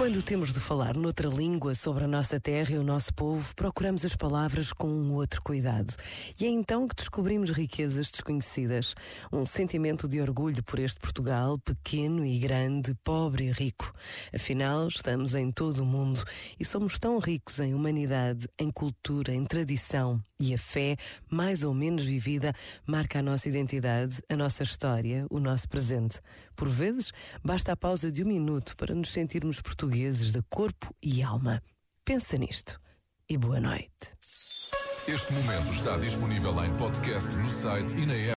Quando temos de falar noutra língua sobre a nossa terra e o nosso povo, procuramos as palavras com um outro cuidado. E é então que descobrimos riquezas desconhecidas. Um sentimento de orgulho por este Portugal, pequeno e grande, pobre e rico. Afinal, estamos em todo o mundo e somos tão ricos em humanidade, em cultura, em tradição. E a fé, mais ou menos vivida, marca a nossa identidade, a nossa história, o nosso presente. Por vezes, basta a pausa de um minuto para nos sentirmos portugueses portugueses de corpo e alma. Pensa nisto e boa noite. Este momento está disponível em podcast no site e na app.